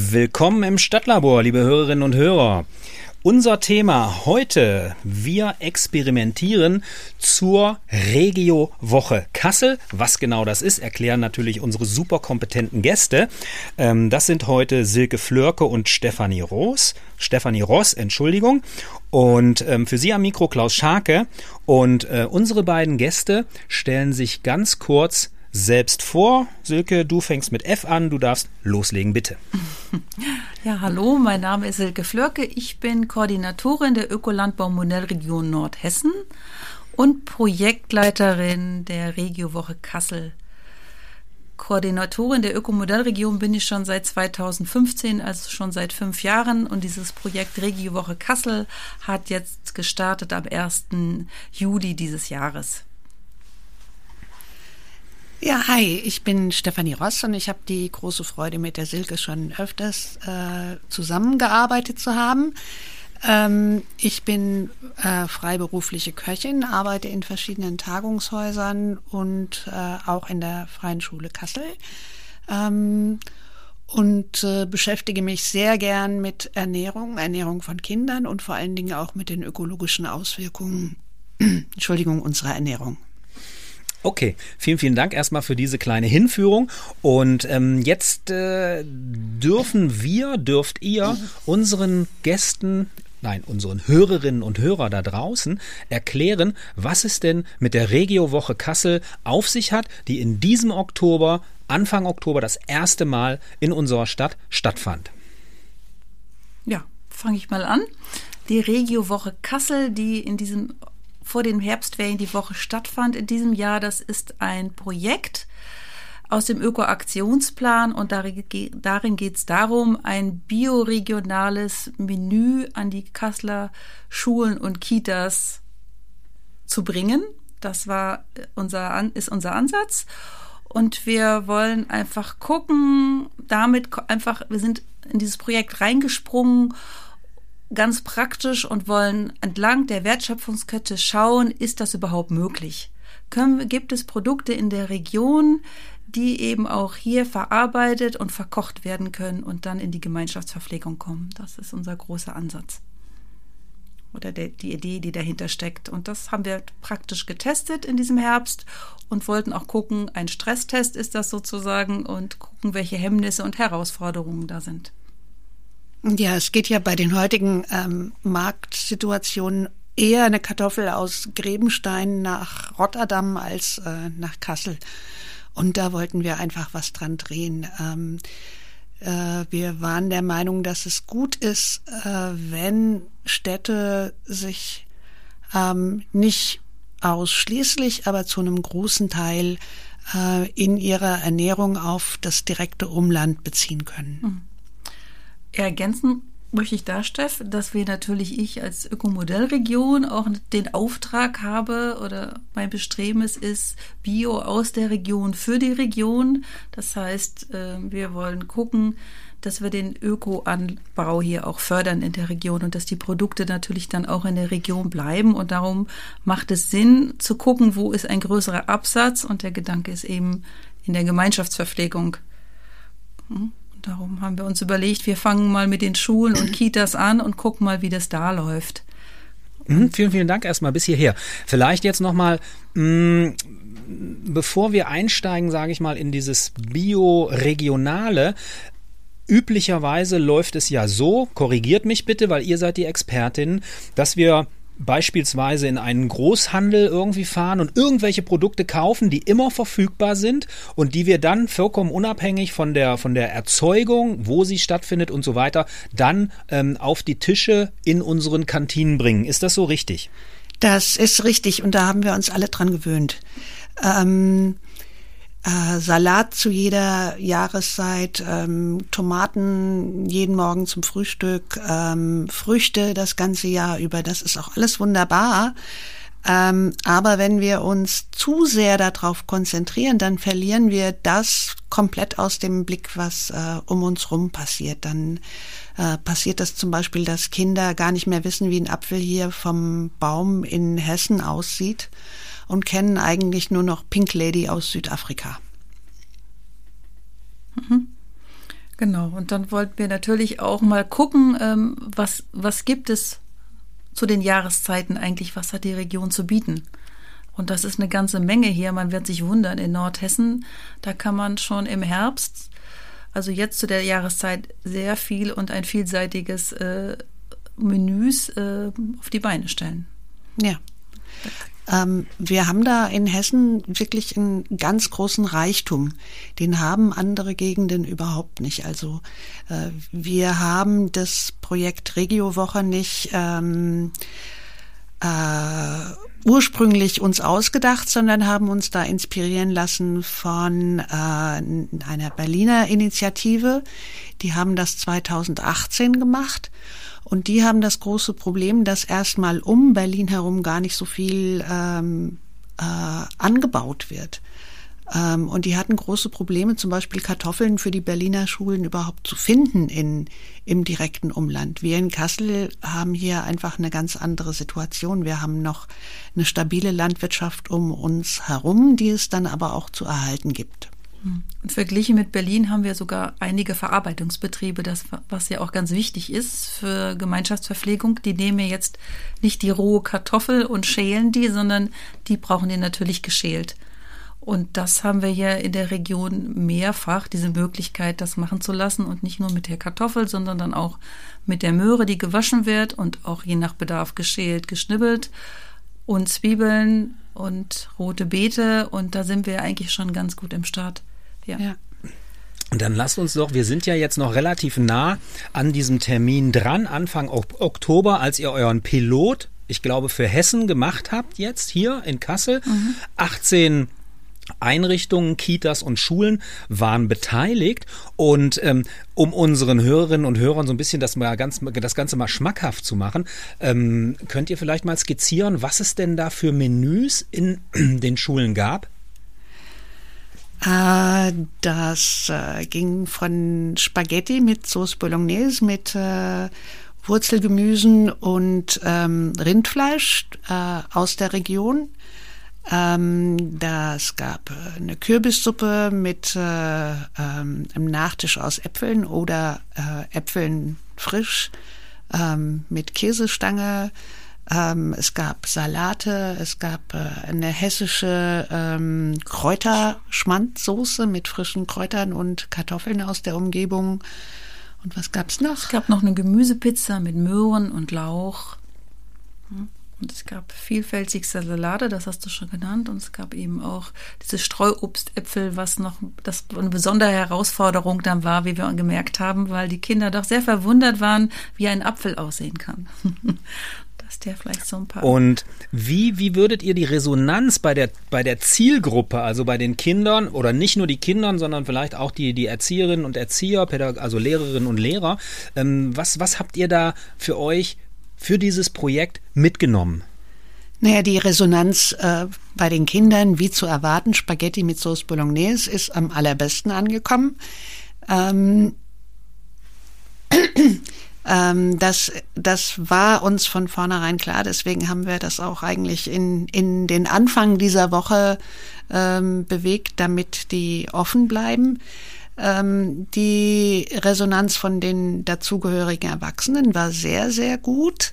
Willkommen im Stadtlabor, liebe Hörerinnen und Hörer. Unser Thema heute, wir experimentieren zur Regio-Woche Kassel. Was genau das ist, erklären natürlich unsere super kompetenten Gäste. Ähm, das sind heute Silke Flörke und Stefanie Ross. Stefanie Ross, Entschuldigung. Und ähm, für Sie am Mikro Klaus Scharke. Und äh, unsere beiden Gäste stellen sich ganz kurz selbst vor. Silke, du fängst mit F an, du darfst loslegen, bitte. Ja, hallo, mein Name ist Silke Flörke. Ich bin Koordinatorin der Ökolandbau-Modellregion Nordhessen und Projektleiterin der Regiowoche Kassel. Koordinatorin der Ökomodellregion bin ich schon seit 2015, also schon seit fünf Jahren. Und dieses Projekt Regiowoche Kassel hat jetzt gestartet am 1. Juli dieses Jahres. Ja, hi, ich bin Stefanie Ross und ich habe die große Freude, mit der Silke schon öfters äh, zusammengearbeitet zu haben. Ähm, ich bin äh, freiberufliche Köchin, arbeite in verschiedenen Tagungshäusern und äh, auch in der Freien Schule Kassel. Ähm, und äh, beschäftige mich sehr gern mit Ernährung, Ernährung von Kindern und vor allen Dingen auch mit den ökologischen Auswirkungen, Entschuldigung, unserer Ernährung. Okay, vielen, vielen Dank erstmal für diese kleine Hinführung. Und ähm, jetzt äh, dürfen wir, dürft ihr unseren Gästen nein, unseren Hörerinnen und Hörer da draußen erklären, was es denn mit der Regiowoche Kassel auf sich hat, die in diesem Oktober, Anfang Oktober, das erste Mal in unserer Stadt stattfand. Ja, fange ich mal an. Die Regiowoche Kassel, die in diesem vor den Herbstferien die Woche stattfand in diesem Jahr. Das ist ein Projekt aus dem Öko-Aktionsplan und darin geht es darum, ein bioregionales Menü an die Kasseler Schulen und Kitas zu bringen. Das war unser, ist unser Ansatz. Und wir wollen einfach gucken, damit einfach, wir sind in dieses Projekt reingesprungen ganz praktisch und wollen entlang der Wertschöpfungskette schauen, ist das überhaupt möglich? Können, gibt es Produkte in der Region, die eben auch hier verarbeitet und verkocht werden können und dann in die Gemeinschaftsverpflegung kommen? Das ist unser großer Ansatz. Oder der, die Idee, die dahinter steckt. Und das haben wir praktisch getestet in diesem Herbst und wollten auch gucken, ein Stresstest ist das sozusagen und gucken, welche Hemmnisse und Herausforderungen da sind. Ja, es geht ja bei den heutigen ähm, Marktsituationen eher eine Kartoffel aus Grebenstein nach Rotterdam als äh, nach Kassel. Und da wollten wir einfach was dran drehen. Ähm, äh, wir waren der Meinung, dass es gut ist, äh, wenn Städte sich ähm, nicht ausschließlich, aber zu einem großen Teil äh, in ihrer Ernährung auf das direkte Umland beziehen können. Mhm. Ergänzen möchte ich da, Steff, dass wir natürlich ich als Ökomodellregion auch den Auftrag habe oder mein Bestreben ist, Bio aus der Region für die Region. Das heißt, äh, wir wollen gucken, dass wir den Ökoanbau hier auch fördern in der Region und dass die Produkte natürlich dann auch in der Region bleiben. Und darum macht es Sinn zu gucken, wo ist ein größerer Absatz. Und der Gedanke ist eben in der Gemeinschaftsverpflegung. Hm? Darum haben wir uns überlegt, wir fangen mal mit den Schulen und Kitas an und gucken mal, wie das da läuft. Mhm, vielen, vielen Dank erstmal bis hierher. Vielleicht jetzt nochmal, mm, bevor wir einsteigen, sage ich mal, in dieses Bio-Regionale, Üblicherweise läuft es ja so, korrigiert mich bitte, weil ihr seid die Expertin, dass wir beispielsweise in einen Großhandel irgendwie fahren und irgendwelche Produkte kaufen, die immer verfügbar sind und die wir dann vollkommen unabhängig von der, von der Erzeugung, wo sie stattfindet und so weiter, dann ähm, auf die Tische in unseren Kantinen bringen. Ist das so richtig? Das ist richtig und da haben wir uns alle dran gewöhnt. Ähm, äh, Salat zu jeder Jahreszeit, ähm, Tomaten jeden Morgen zum Frühstück, ähm, Früchte das ganze Jahr über. Das ist auch alles wunderbar. Ähm, aber wenn wir uns zu sehr darauf konzentrieren, dann verlieren wir das komplett aus dem Blick, was äh, um uns rum passiert. Dann äh, passiert das zum Beispiel, dass Kinder gar nicht mehr wissen, wie ein Apfel hier vom Baum in Hessen aussieht und kennen eigentlich nur noch Pink Lady aus Südafrika. Mhm. Genau, und dann wollten wir natürlich auch mal gucken, ähm, was, was gibt es zu den Jahreszeiten eigentlich, was hat die Region zu bieten. Und das ist eine ganze Menge hier. Man wird sich wundern, in Nordhessen, da kann man schon im Herbst, also jetzt zu der Jahreszeit, sehr viel und ein vielseitiges äh, Menüs äh, auf die Beine stellen. Ja. Ähm, wir haben da in Hessen wirklich einen ganz großen Reichtum. Den haben andere Gegenden überhaupt nicht. Also äh, wir haben das Projekt Regiowoche nicht ähm, äh, ursprünglich uns ausgedacht, sondern haben uns da inspirieren lassen von äh, einer Berliner Initiative. Die haben das 2018 gemacht und die haben das große Problem, dass erstmal um Berlin herum gar nicht so viel ähm, äh, angebaut wird. Ähm, und die hatten große Probleme, zum Beispiel Kartoffeln für die Berliner Schulen überhaupt zu finden in, im direkten Umland. Wir in Kassel haben hier einfach eine ganz andere Situation. Wir haben noch eine stabile Landwirtschaft um uns herum, die es dann aber auch zu erhalten gibt. Und verglichen mit Berlin haben wir sogar einige Verarbeitungsbetriebe, das, was ja auch ganz wichtig ist für Gemeinschaftsverpflegung. Die nehmen jetzt nicht die rohe Kartoffel und schälen die, sondern die brauchen die natürlich geschält. Und das haben wir hier in der Region mehrfach, diese Möglichkeit, das machen zu lassen und nicht nur mit der Kartoffel, sondern dann auch mit der Möhre, die gewaschen wird und auch je nach Bedarf geschält, geschnibbelt und Zwiebeln und rote Beete und da sind wir eigentlich schon ganz gut im Start. Ja. ja. Und dann lasst uns doch, wir sind ja jetzt noch relativ nah an diesem Termin dran, Anfang Oktober, als ihr euren Pilot, ich glaube, für Hessen gemacht habt, jetzt hier in Kassel. Mhm. 18 Einrichtungen, Kitas und Schulen waren beteiligt und ähm, um unseren Hörerinnen und Hörern so ein bisschen das mal ganz das Ganze mal schmackhaft zu machen, ähm, könnt ihr vielleicht mal skizzieren, was es denn da für Menüs in den Schulen gab? Äh, das äh, ging von Spaghetti mit Sauce Bolognese, mit äh, Wurzelgemüsen und ähm, Rindfleisch äh, aus der Region. Ähm, das gab äh, eine Kürbissuppe mit äh, ähm, einem Nachtisch aus Äpfeln oder äh, Äpfeln frisch ähm, mit Käsestange. Ähm, es gab Salate, es gab äh, eine hessische ähm, Kräuterschmandsoße mit frischen Kräutern und Kartoffeln aus der Umgebung. Und was gab's noch? Es gab noch eine Gemüsepizza mit Möhren und Lauch. Und es gab vielfältigste Salate, das hast du schon genannt. Und es gab eben auch diese Streuobstäpfel, was noch das eine besondere Herausforderung dann war, wie wir gemerkt haben, weil die Kinder doch sehr verwundert waren, wie ein Apfel aussehen kann. dass der vielleicht so ein paar. Und wie, wie würdet ihr die Resonanz bei der, bei der Zielgruppe, also bei den Kindern oder nicht nur die Kindern, sondern vielleicht auch die, die Erzieherinnen und Erzieher, also Lehrerinnen und Lehrer, ähm, was, was habt ihr da für euch für dieses Projekt mitgenommen? Naja, die Resonanz äh, bei den Kindern, wie zu erwarten, Spaghetti mit Sauce Bolognese ist am allerbesten angekommen. Ähm, ähm, das, das war uns von vornherein klar, deswegen haben wir das auch eigentlich in, in den Anfang dieser Woche ähm, bewegt, damit die offen bleiben. Ähm, die Resonanz von den dazugehörigen Erwachsenen war sehr, sehr gut.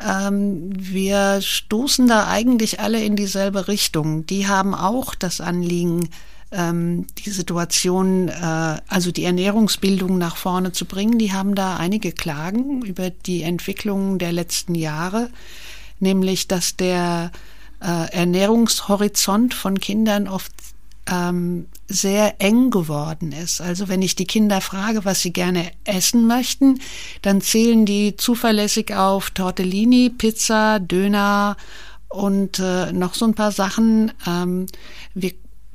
Ähm, wir stoßen da eigentlich alle in dieselbe Richtung. Die haben auch das Anliegen, ähm, die Situation, äh, also die Ernährungsbildung nach vorne zu bringen. Die haben da einige Klagen über die Entwicklung der letzten Jahre, nämlich dass der äh, Ernährungshorizont von Kindern oft ähm, sehr eng geworden ist. Also wenn ich die Kinder frage, was sie gerne essen möchten, dann zählen die zuverlässig auf Tortellini, Pizza, Döner und äh, noch so ein paar Sachen. Ähm, wir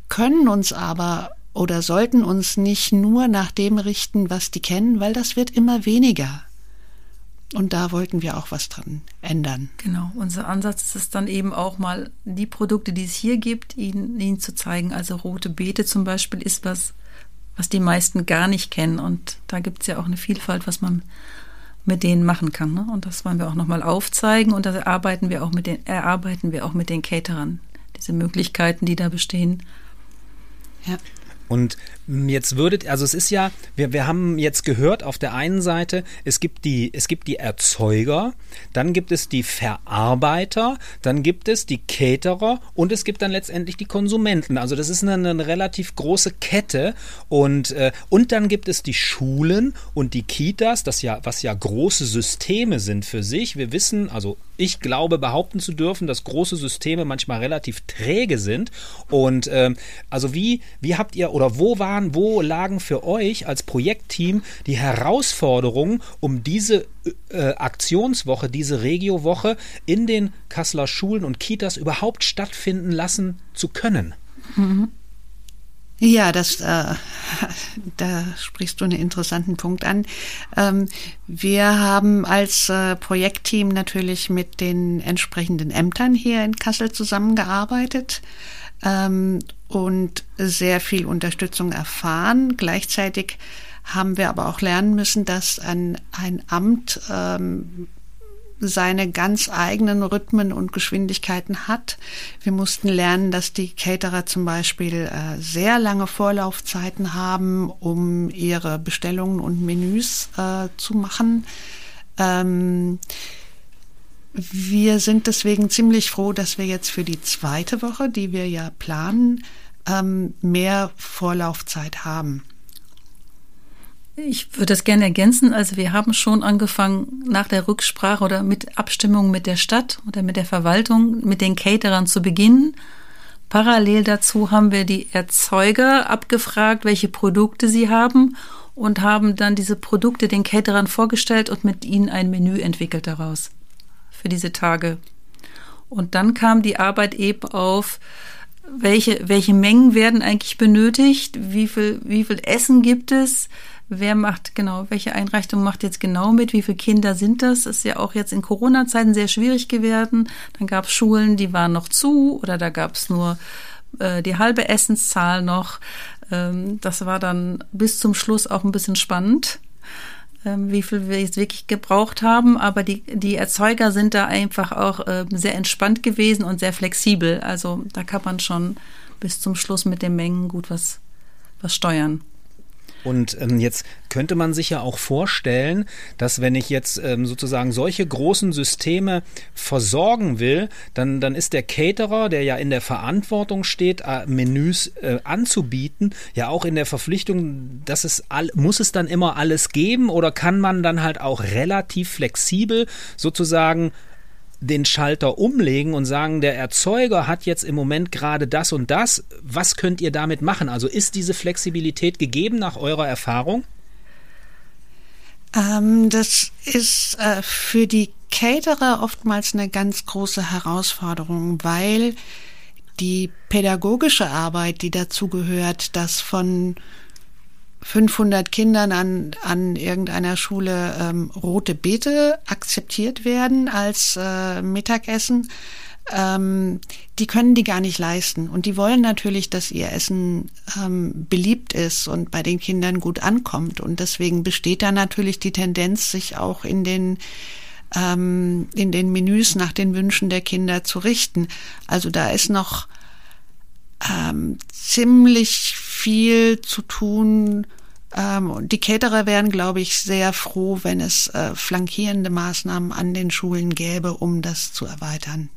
können uns aber oder sollten uns nicht nur nach dem richten, was die kennen, weil das wird immer weniger. Und da wollten wir auch was dran ändern. Genau, unser Ansatz ist es dann eben auch mal, die Produkte, die es hier gibt, ihnen, ihnen zu zeigen. Also rote Beete zum Beispiel ist was, was die meisten gar nicht kennen. Und da gibt es ja auch eine Vielfalt, was man mit denen machen kann. Ne? Und das wollen wir auch nochmal aufzeigen. Und da erarbeiten wir auch mit den, erarbeiten wir auch mit den Caterern diese Möglichkeiten, die da bestehen. Ja. Und jetzt würdet, also es ist ja, wir, wir haben jetzt gehört, auf der einen Seite, es gibt die, es gibt die Erzeuger, dann gibt es die Verarbeiter, dann gibt es die Caterer und es gibt dann letztendlich die Konsumenten. Also das ist eine, eine relativ große Kette und, äh, und dann gibt es die Schulen und die Kitas, das ja, was ja große Systeme sind für sich. Wir wissen, also ich glaube behaupten zu dürfen, dass große Systeme manchmal relativ träge sind. Und ähm, also wie, wie habt ihr oder wo waren, wo lagen für euch als Projektteam die Herausforderungen, um diese äh, Aktionswoche, diese Regiowoche in den Kasseler Schulen und Kitas überhaupt stattfinden lassen zu können? Mhm. Ja, das, äh, da sprichst du einen interessanten Punkt an. Ähm, wir haben als äh, Projektteam natürlich mit den entsprechenden Ämtern hier in Kassel zusammengearbeitet ähm, und sehr viel Unterstützung erfahren. Gleichzeitig haben wir aber auch lernen müssen, dass ein, ein Amt ähm, seine ganz eigenen Rhythmen und Geschwindigkeiten hat. Wir mussten lernen, dass die Caterer zum Beispiel äh, sehr lange Vorlaufzeiten haben, um ihre Bestellungen und Menüs äh, zu machen. Ähm, wir sind deswegen ziemlich froh, dass wir jetzt für die zweite Woche, die wir ja planen, ähm, mehr Vorlaufzeit haben. Ich würde das gerne ergänzen. Also wir haben schon angefangen, nach der Rücksprache oder mit Abstimmung mit der Stadt oder mit der Verwaltung, mit den Caterern zu beginnen. Parallel dazu haben wir die Erzeuger abgefragt, welche Produkte sie haben und haben dann diese Produkte den Caterern vorgestellt und mit ihnen ein Menü entwickelt daraus für diese Tage. Und dann kam die Arbeit eben auf, welche, welche Mengen werden eigentlich benötigt, wie viel, wie viel Essen gibt es, wer macht genau, welche Einrichtung macht jetzt genau mit, wie viele Kinder sind das? Ist ja auch jetzt in Corona-Zeiten sehr schwierig geworden. Dann gab es Schulen, die waren noch zu oder da gab es nur äh, die halbe Essenszahl noch. Ähm, das war dann bis zum Schluss auch ein bisschen spannend ähm, wie viel wir jetzt wirklich gebraucht haben, aber die, die Erzeuger sind da einfach auch äh, sehr entspannt gewesen und sehr flexibel. Also da kann man schon bis zum Schluss mit den Mengen gut was, was steuern. Und ähm, jetzt könnte man sich ja auch vorstellen, dass wenn ich jetzt ähm, sozusagen solche großen Systeme versorgen will, dann, dann ist der Caterer, der ja in der Verantwortung steht, äh, Menüs äh, anzubieten, ja auch in der Verpflichtung, dass es all, muss es dann immer alles geben oder kann man dann halt auch relativ flexibel sozusagen den Schalter umlegen und sagen, der Erzeuger hat jetzt im Moment gerade das und das. Was könnt ihr damit machen? Also ist diese Flexibilität gegeben nach eurer Erfahrung? Ähm, das ist äh, für die Caterer oftmals eine ganz große Herausforderung, weil die pädagogische Arbeit, die dazu gehört, dass von 500 Kindern an, an irgendeiner Schule ähm, rote Beete akzeptiert werden als äh, Mittagessen, ähm, die können die gar nicht leisten. Und die wollen natürlich, dass ihr Essen ähm, beliebt ist und bei den Kindern gut ankommt. Und deswegen besteht da natürlich die Tendenz, sich auch in den ähm, in den Menüs nach den Wünschen der Kinder zu richten. Also da ist noch ähm, ziemlich viel zu tun. Ähm, die Caterer wären, glaube ich, sehr froh, wenn es äh, flankierende Maßnahmen an den Schulen gäbe, um das zu erweitern.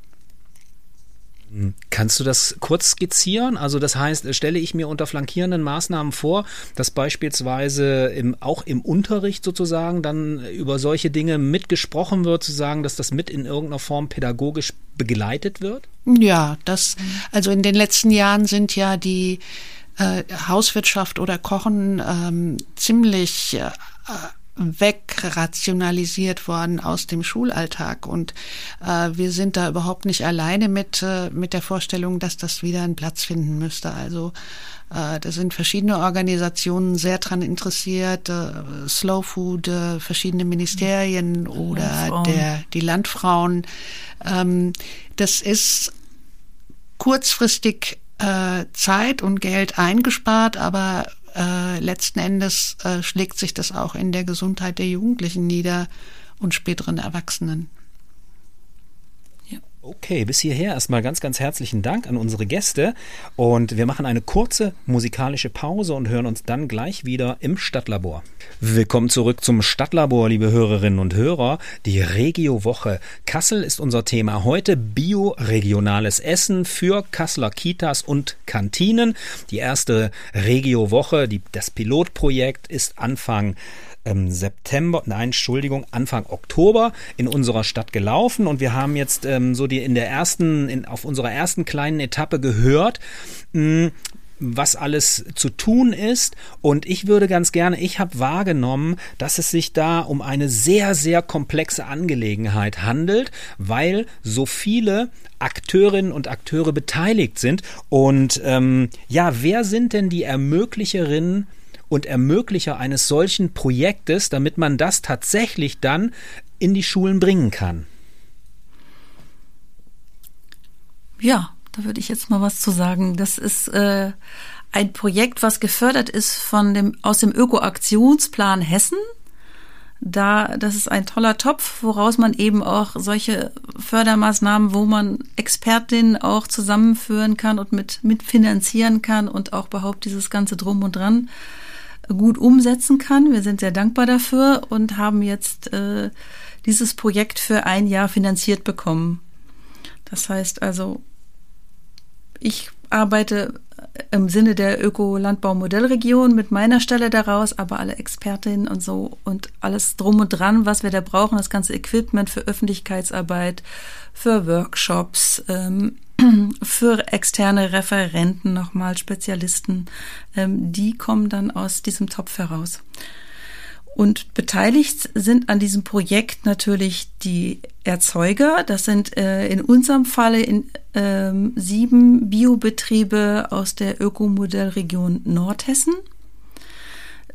Kannst du das kurz skizzieren? Also das heißt, stelle ich mir unter flankierenden Maßnahmen vor, dass beispielsweise im, auch im Unterricht sozusagen dann über solche Dinge mitgesprochen wird, zu sagen, dass das mit in irgendeiner Form pädagogisch begleitet wird? Ja, das, also in den letzten Jahren sind ja die äh, Hauswirtschaft oder Kochen ähm, ziemlich äh, wegrationalisiert worden aus dem Schulalltag. Und äh, wir sind da überhaupt nicht alleine mit, äh, mit der Vorstellung, dass das wieder einen Platz finden müsste. Also äh, da sind verschiedene Organisationen sehr dran interessiert, äh, Slow Food, äh, verschiedene Ministerien oder Landfrauen. der, die Landfrauen. Ähm, das ist kurzfristig äh, Zeit und Geld eingespart, aber äh, letzten Endes äh, schlägt sich das auch in der Gesundheit der Jugendlichen nieder und späteren Erwachsenen. Okay, bis hierher erstmal ganz, ganz herzlichen Dank an unsere Gäste und wir machen eine kurze musikalische Pause und hören uns dann gleich wieder im Stadtlabor. Willkommen zurück zum Stadtlabor, liebe Hörerinnen und Hörer. Die Regio-Woche Kassel ist unser Thema heute. Bioregionales Essen für Kasseler Kitas und Kantinen. Die erste Regio-Woche, das Pilotprojekt ist Anfang ähm, September, nein, Entschuldigung, Anfang Oktober in unserer Stadt gelaufen und wir haben jetzt ähm, so die in der ersten, in, auf unserer ersten kleinen Etappe gehört, mh, was alles zu tun ist. Und ich würde ganz gerne, ich habe wahrgenommen, dass es sich da um eine sehr, sehr komplexe Angelegenheit handelt, weil so viele Akteurinnen und Akteure beteiligt sind. Und ähm, ja, wer sind denn die Ermöglicherinnen und Ermöglicher eines solchen Projektes, damit man das tatsächlich dann in die Schulen bringen kann? Ja, da würde ich jetzt mal was zu sagen. Das ist äh, ein Projekt, was gefördert ist von dem, aus dem Ökoaktionsplan Hessen. Da, das ist ein toller Topf, woraus man eben auch solche Fördermaßnahmen, wo man Expertinnen auch zusammenführen kann und mit, mitfinanzieren kann und auch überhaupt dieses ganze Drum und Dran gut umsetzen kann. Wir sind sehr dankbar dafür und haben jetzt äh, dieses Projekt für ein Jahr finanziert bekommen. Das heißt also, ich arbeite im Sinne der Öko-Landbau-Modellregion mit meiner Stelle daraus, aber alle Expertinnen und so und alles drum und dran, was wir da brauchen, das ganze Equipment für Öffentlichkeitsarbeit, für Workshops, ähm, für externe Referenten nochmal, Spezialisten, ähm, die kommen dann aus diesem Topf heraus. Und beteiligt sind an diesem Projekt natürlich die Erzeuger. Das sind äh, in unserem Falle in, ähm, sieben Biobetriebe aus der Ökomodellregion Nordhessen.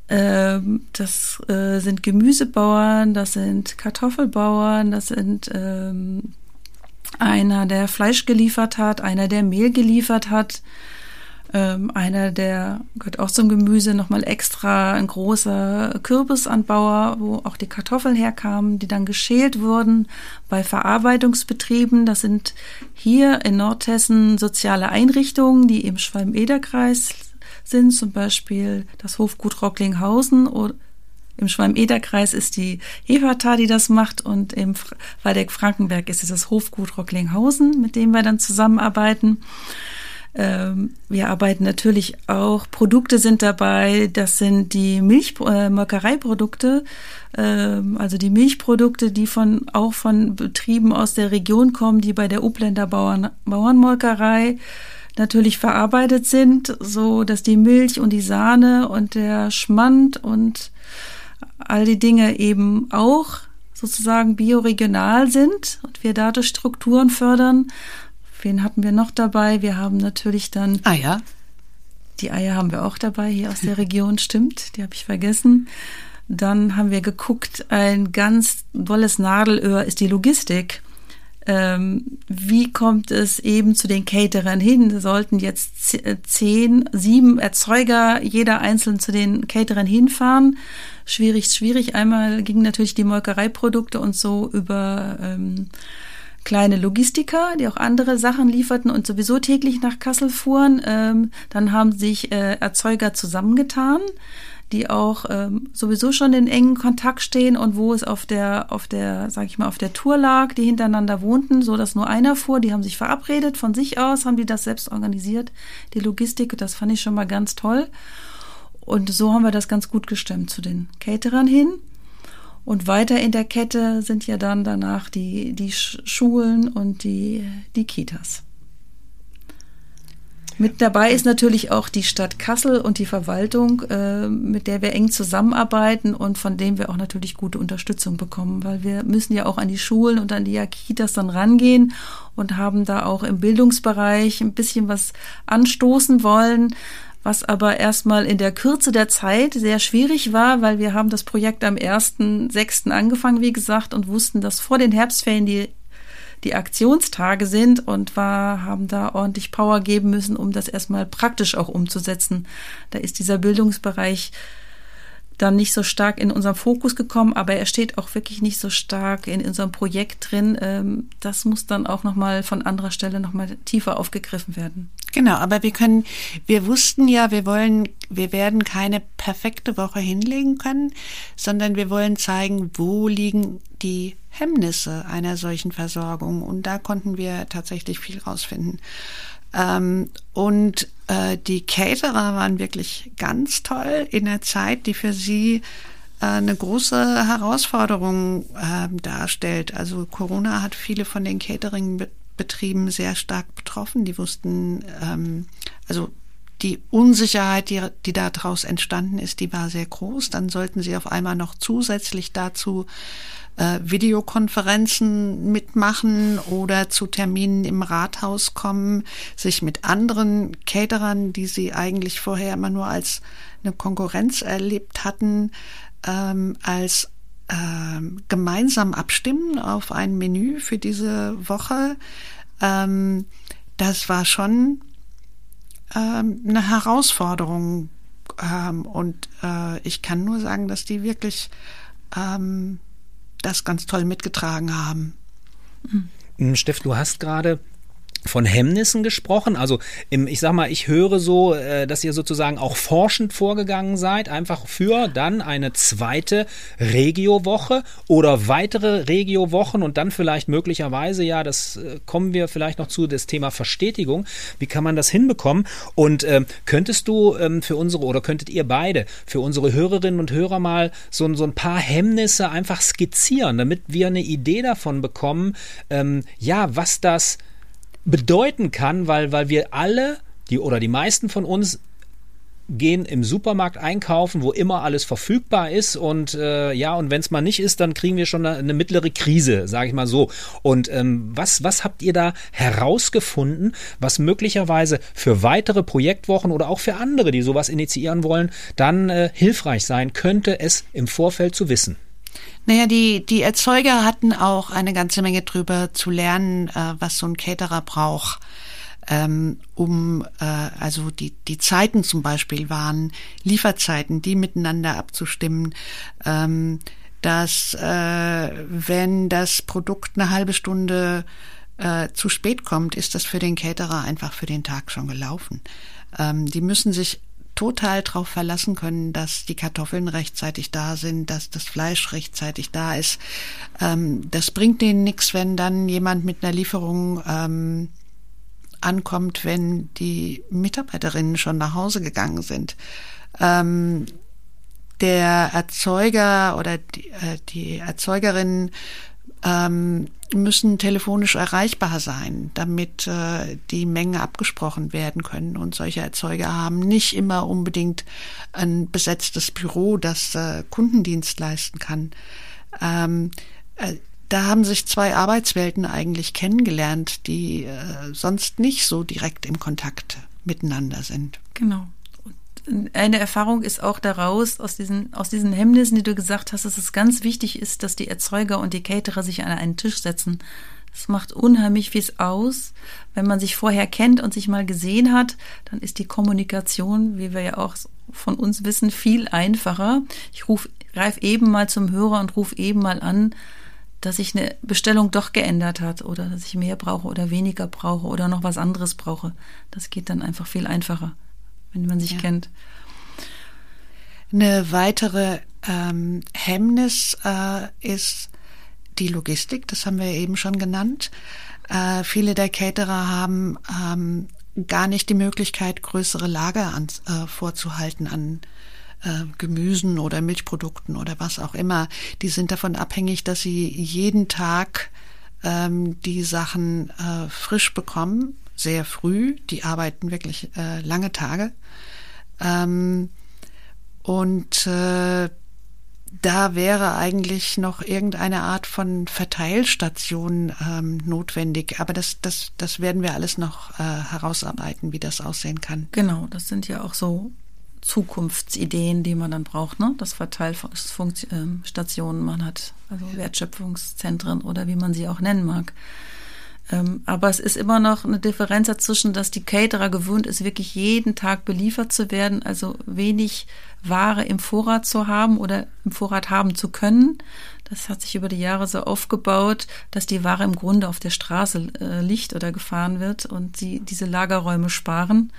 Ähm, das äh, sind Gemüsebauern, das sind Kartoffelbauern, das sind ähm, einer, der Fleisch geliefert hat, einer, der Mehl geliefert hat, ähm, einer, der gehört auch zum Gemüse, nochmal extra ein großer Kürbisanbauer, wo auch die Kartoffeln herkamen, die dann geschält wurden bei Verarbeitungsbetrieben. Das sind hier in Nordhessen soziale Einrichtungen, die im Schwalm-Eder-Kreis sind, zum Beispiel das Hofgut Rocklinghausen oder im Schwalm-Eder-Kreis ist die Heverta, die das macht. Und im Waldeck-Frankenberg ist es das Hofgut Rocklinghausen, mit dem wir dann zusammenarbeiten. Ähm, wir arbeiten natürlich auch, Produkte sind dabei, das sind die Milchmolkereiprodukte, äh, ähm, also die Milchprodukte, die von, auch von Betrieben aus der Region kommen, die bei der Upländer Bauern, Bauernmolkerei natürlich verarbeitet sind, so dass die Milch und die Sahne und der Schmand und all die Dinge eben auch sozusagen bioregional sind und wir dadurch Strukturen fördern. Wen hatten wir noch dabei? Wir haben natürlich dann Eier. Die Eier haben wir auch dabei hier aus der Region, stimmt, die habe ich vergessen. Dann haben wir geguckt, ein ganz tolles Nadelöhr ist die Logistik. Ähm, wie kommt es eben zu den Caterern hin? Sollten jetzt zehn, sieben Erzeuger jeder einzeln zu den Caterern hinfahren schwierig, schwierig. Einmal gingen natürlich die Molkereiprodukte und so über ähm, kleine Logistiker, die auch andere Sachen lieferten und sowieso täglich nach Kassel fuhren. Ähm, dann haben sich äh, Erzeuger zusammengetan, die auch ähm, sowieso schon in engen Kontakt stehen und wo es auf der, auf der, sag ich mal, auf der Tour lag, die hintereinander wohnten, so dass nur einer fuhr. Die haben sich verabredet von sich aus, haben die das selbst organisiert, die Logistik. Das fand ich schon mal ganz toll. Und so haben wir das ganz gut gestemmt zu den Caterern hin. Und weiter in der Kette sind ja dann danach die, die Schulen und die, die Kitas. Mit dabei ist natürlich auch die Stadt Kassel und die Verwaltung, äh, mit der wir eng zusammenarbeiten und von dem wir auch natürlich gute Unterstützung bekommen, weil wir müssen ja auch an die Schulen und an die Kitas dann rangehen und haben da auch im Bildungsbereich ein bisschen was anstoßen wollen was aber erstmal in der Kürze der Zeit sehr schwierig war, weil wir haben das Projekt am 1.6. angefangen, wie gesagt, und wussten, dass vor den Herbstferien die die Aktionstage sind und war, haben da ordentlich Power geben müssen, um das erstmal praktisch auch umzusetzen. Da ist dieser Bildungsbereich dann nicht so stark in unserem Fokus gekommen, aber er steht auch wirklich nicht so stark in unserem Projekt drin. Ähm, das muss dann auch nochmal von anderer Stelle nochmal tiefer aufgegriffen werden. Genau, aber wir können, wir wussten ja, wir wollen, wir werden keine perfekte Woche hinlegen können, sondern wir wollen zeigen, wo liegen die Hemmnisse einer solchen Versorgung. Und da konnten wir tatsächlich viel rausfinden. Ähm, und äh, die Caterer waren wirklich ganz toll in der Zeit, die für sie äh, eine große Herausforderung äh, darstellt. Also Corona hat viele von den Catering-Betrieben sehr stark betroffen. Die wussten, ähm, also die Unsicherheit, die, die daraus entstanden ist, die war sehr groß. Dann sollten sie auf einmal noch zusätzlich dazu äh, Videokonferenzen mitmachen oder zu Terminen im Rathaus kommen, sich mit anderen Caterern, die sie eigentlich vorher immer nur als eine Konkurrenz erlebt hatten, ähm, als ähm, gemeinsam abstimmen auf ein Menü für diese Woche. Ähm, das war schon ähm, eine Herausforderung. Ähm, und äh, ich kann nur sagen, dass die wirklich ähm, das ganz toll mitgetragen haben. Mhm. Steff, du hast gerade von Hemmnissen gesprochen. Also im, ich sag mal, ich höre so, äh, dass ihr sozusagen auch forschend vorgegangen seid, einfach für dann eine zweite Regio-Woche oder weitere Regio-Wochen und dann vielleicht möglicherweise, ja, das äh, kommen wir vielleicht noch zu, das Thema Verstetigung. Wie kann man das hinbekommen? Und ähm, könntest du ähm, für unsere oder könntet ihr beide für unsere Hörerinnen und Hörer mal so, so ein paar Hemmnisse einfach skizzieren, damit wir eine Idee davon bekommen, ähm, ja, was das bedeuten kann, weil, weil wir alle, die oder die meisten von uns gehen im Supermarkt einkaufen, wo immer alles verfügbar ist und äh, ja, und wenn es mal nicht ist, dann kriegen wir schon eine, eine mittlere Krise, sage ich mal so. Und ähm, was, was habt ihr da herausgefunden, was möglicherweise für weitere Projektwochen oder auch für andere, die sowas initiieren wollen, dann äh, hilfreich sein könnte, es im Vorfeld zu wissen? Naja, die, die Erzeuger hatten auch eine ganze Menge drüber zu lernen, äh, was so ein Caterer braucht. Ähm, um äh, also die die Zeiten zum Beispiel waren Lieferzeiten, die miteinander abzustimmen, ähm, dass äh, wenn das Produkt eine halbe Stunde äh, zu spät kommt, ist das für den Caterer einfach für den Tag schon gelaufen. Ähm, die müssen sich total darauf verlassen können, dass die Kartoffeln rechtzeitig da sind, dass das Fleisch rechtzeitig da ist. Ähm, das bringt denen nichts, wenn dann jemand mit einer Lieferung ähm, ankommt, wenn die Mitarbeiterinnen schon nach Hause gegangen sind. Ähm, der Erzeuger oder die, äh, die Erzeugerin ähm, müssen telefonisch erreichbar sein, damit äh, die Mengen abgesprochen werden können. Und solche Erzeuger haben nicht immer unbedingt ein besetztes Büro, das äh, Kundendienst leisten kann. Ähm, äh, da haben sich zwei Arbeitswelten eigentlich kennengelernt, die äh, sonst nicht so direkt im Kontakt miteinander sind. Genau eine Erfahrung ist auch daraus, aus diesen, aus diesen Hemmnissen, die du gesagt hast, dass es ganz wichtig ist, dass die Erzeuger und die Caterer sich an einen Tisch setzen. Das macht unheimlich viel aus. Wenn man sich vorher kennt und sich mal gesehen hat, dann ist die Kommunikation, wie wir ja auch von uns wissen, viel einfacher. Ich ruf, greif eben mal zum Hörer und rufe eben mal an, dass sich eine Bestellung doch geändert hat oder dass ich mehr brauche oder weniger brauche oder noch was anderes brauche. Das geht dann einfach viel einfacher wenn man sich ja. kennt. Eine weitere ähm, Hemmnis äh, ist die Logistik, das haben wir eben schon genannt. Äh, viele der Caterer haben ähm, gar nicht die Möglichkeit, größere Lager an, äh, vorzuhalten an äh, Gemüsen oder Milchprodukten oder was auch immer. Die sind davon abhängig, dass sie jeden Tag ähm, die Sachen äh, frisch bekommen sehr früh. Die arbeiten wirklich äh, lange Tage. Ähm, und äh, da wäre eigentlich noch irgendeine Art von Verteilstation ähm, notwendig. Aber das, das, das werden wir alles noch äh, herausarbeiten, wie das aussehen kann. Genau, das sind ja auch so Zukunftsideen, die man dann braucht, ne? Das Verteilstationen man hat, also Wertschöpfungszentren oder wie man sie auch nennen mag. Ähm, aber es ist immer noch eine Differenz dazwischen, dass die Caterer gewöhnt ist, wirklich jeden Tag beliefert zu werden, also wenig Ware im Vorrat zu haben oder im Vorrat haben zu können. Das hat sich über die Jahre so aufgebaut, dass die Ware im Grunde auf der Straße äh, liegt oder gefahren wird und sie diese Lagerräume sparen.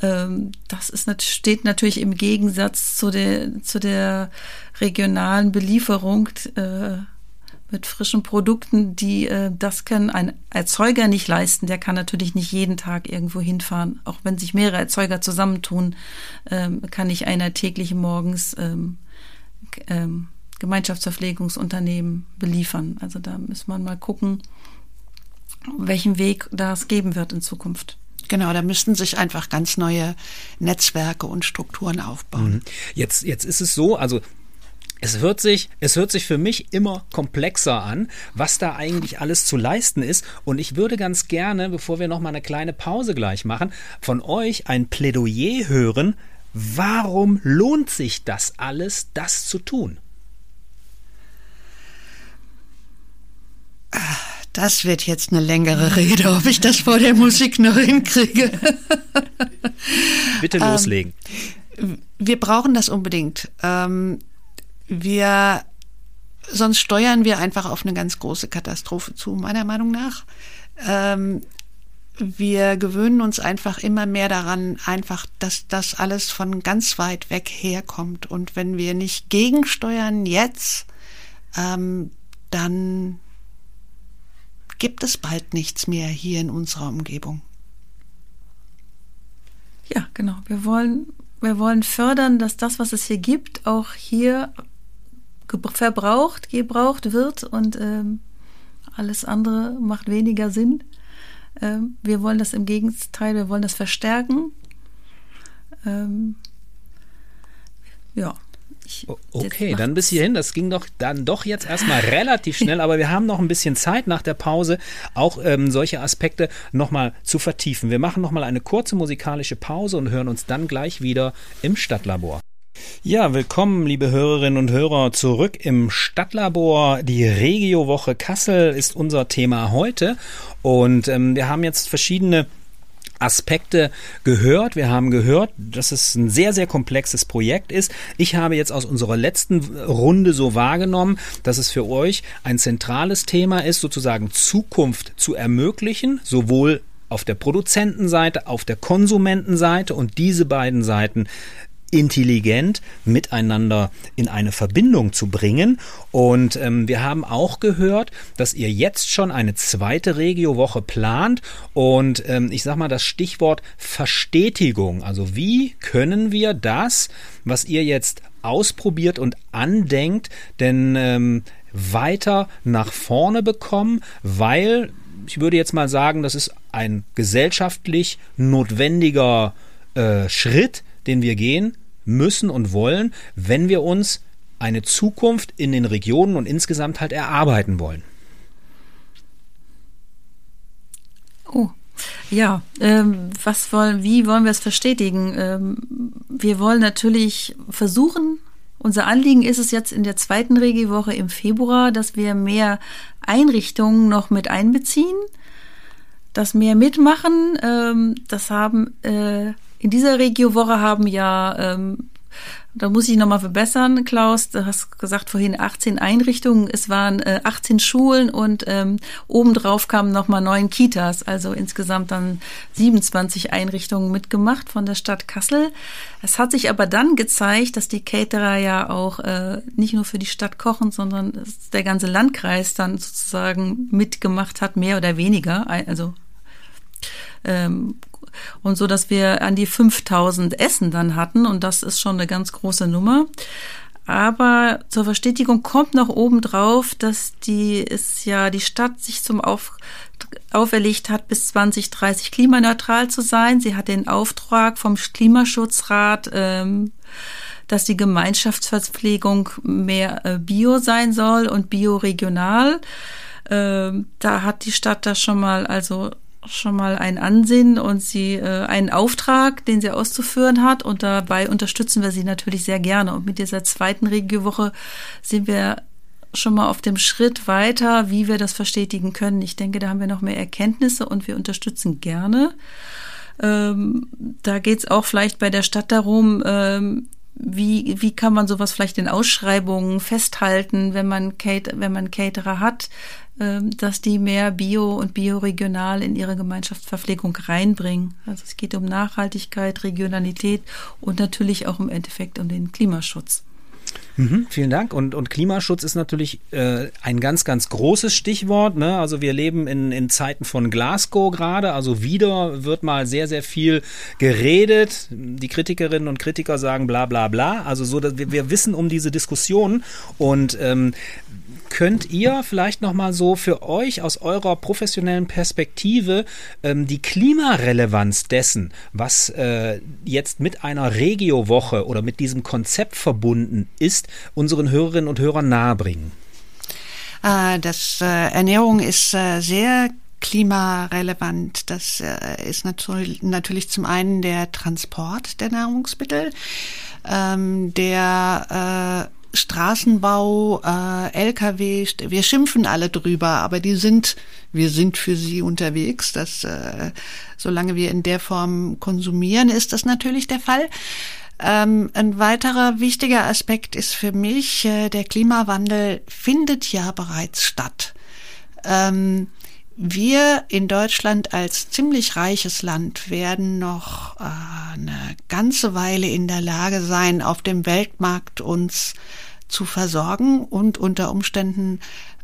Ähm, das ist, steht natürlich im Gegensatz zu der, zu der regionalen Belieferung. Äh, mit frischen Produkten, die äh, das kann ein Erzeuger nicht leisten. Der kann natürlich nicht jeden Tag irgendwo hinfahren. Auch wenn sich mehrere Erzeuger zusammentun, ähm, kann nicht einer täglich morgens ähm, ähm, Gemeinschaftsverpflegungsunternehmen beliefern. Also da muss man mal gucken, welchen Weg das geben wird in Zukunft. Genau, da müssten sich einfach ganz neue Netzwerke und Strukturen aufbauen. Mhm. Jetzt, jetzt ist es so, also es hört sich, es hört sich für mich immer komplexer an, was da eigentlich alles zu leisten ist. Und ich würde ganz gerne, bevor wir noch mal eine kleine Pause gleich machen, von euch ein Plädoyer hören. Warum lohnt sich das alles, das zu tun? Das wird jetzt eine längere Rede, ob ich das vor der Musik noch hinkriege. Bitte loslegen. Ähm, wir brauchen das unbedingt. Ähm, wir, sonst steuern wir einfach auf eine ganz große Katastrophe zu, meiner Meinung nach. Ähm, wir gewöhnen uns einfach immer mehr daran, einfach, dass das alles von ganz weit weg herkommt. Und wenn wir nicht gegensteuern jetzt, ähm, dann gibt es bald nichts mehr hier in unserer Umgebung. Ja, genau. Wir wollen, wir wollen fördern, dass das, was es hier gibt, auch hier verbraucht, gebraucht wird und ähm, alles andere macht weniger Sinn. Ähm, wir wollen das im Gegenteil, wir wollen das verstärken. Ähm, ja. Ich, okay, dann bis hierhin. Das ging doch dann doch jetzt erstmal relativ schnell, aber wir haben noch ein bisschen Zeit nach der Pause, auch ähm, solche Aspekte nochmal zu vertiefen. Wir machen nochmal eine kurze musikalische Pause und hören uns dann gleich wieder im Stadtlabor. Ja, willkommen, liebe Hörerinnen und Hörer, zurück im Stadtlabor. Die Regiowoche Kassel ist unser Thema heute und ähm, wir haben jetzt verschiedene Aspekte gehört. Wir haben gehört, dass es ein sehr, sehr komplexes Projekt ist. Ich habe jetzt aus unserer letzten Runde so wahrgenommen, dass es für euch ein zentrales Thema ist, sozusagen Zukunft zu ermöglichen, sowohl auf der Produzentenseite, auf der Konsumentenseite und diese beiden Seiten intelligent miteinander in eine Verbindung zu bringen. Und ähm, wir haben auch gehört, dass ihr jetzt schon eine zweite Regiowoche plant. Und ähm, ich sage mal das Stichwort Verstetigung. Also wie können wir das, was ihr jetzt ausprobiert und andenkt, denn ähm, weiter nach vorne bekommen, weil ich würde jetzt mal sagen, das ist ein gesellschaftlich notwendiger äh, Schritt, den wir gehen müssen und wollen, wenn wir uns eine Zukunft in den Regionen und insgesamt halt erarbeiten wollen. Oh, ja, ähm, was wollen, wie wollen wir es verstetigen? Ähm, wir wollen natürlich versuchen, unser Anliegen ist es jetzt in der zweiten Regiowoche im Februar, dass wir mehr Einrichtungen noch mit einbeziehen, dass mehr mitmachen. Ähm, das haben äh, in dieser Regiowoche haben ja, ähm, da muss ich nochmal verbessern, Klaus, du hast gesagt vorhin 18 Einrichtungen, es waren äh, 18 Schulen und ähm, obendrauf kamen nochmal neun Kitas, also insgesamt dann 27 Einrichtungen mitgemacht von der Stadt Kassel. Es hat sich aber dann gezeigt, dass die Caterer ja auch äh, nicht nur für die Stadt kochen, sondern der ganze Landkreis dann sozusagen mitgemacht hat, mehr oder weniger, also ähm, und so, dass wir an die 5000 Essen dann hatten und das ist schon eine ganz große Nummer. Aber zur Verstetigung kommt noch oben drauf, dass die ist ja die Stadt sich zum Auf, auferlegt hat, bis 2030 klimaneutral zu sein. Sie hat den Auftrag vom Klimaschutzrat, ähm, dass die Gemeinschaftsverpflegung mehr äh, Bio sein soll und bioregional. Ähm, da hat die Stadt das schon mal also schon mal ein Ansehen und sie äh, einen Auftrag, den sie auszuführen hat. Und dabei unterstützen wir sie natürlich sehr gerne. Und mit dieser zweiten Regiowoche sind wir schon mal auf dem Schritt weiter, wie wir das verstetigen können. Ich denke, da haben wir noch mehr Erkenntnisse und wir unterstützen gerne. Ähm, da geht es auch vielleicht bei der Stadt darum, ähm, wie, wie kann man sowas vielleicht in Ausschreibungen festhalten, wenn man, Cater, wenn man Caterer hat, ähm, dass die mehr Bio und Bioregional in ihre Gemeinschaftsverpflegung reinbringen. Also es geht um Nachhaltigkeit, Regionalität und natürlich auch im Endeffekt um den Klimaschutz. Mhm, vielen Dank. Und, und Klimaschutz ist natürlich äh, ein ganz, ganz großes Stichwort. Ne? Also wir leben in, in Zeiten von Glasgow gerade. Also wieder wird mal sehr, sehr viel geredet. Die Kritikerinnen und Kritiker sagen bla bla bla. Also so, dass wir, wir wissen um diese Diskussion. Und ähm, könnt ihr vielleicht noch mal so für euch aus eurer professionellen Perspektive ähm, die Klimarelevanz dessen, was äh, jetzt mit einer Regiowoche oder mit diesem Konzept verbunden ist, unseren Hörerinnen und Hörern nahebringen? Äh, das äh, Ernährung ist äh, sehr klimarelevant. Das äh, ist natürlich, natürlich zum einen der Transport der Nahrungsmittel, ähm, der äh, Straßenbau, äh, Lkw, wir schimpfen alle drüber, aber die sind, wir sind für sie unterwegs. Das, äh, solange wir in der Form konsumieren, ist das natürlich der Fall. Ähm, ein weiterer wichtiger Aspekt ist für mich, äh, der Klimawandel findet ja bereits statt. Ähm, wir in Deutschland als ziemlich reiches Land werden noch äh, eine ganze Weile in der Lage sein, auf dem Weltmarkt uns zu versorgen und unter Umständen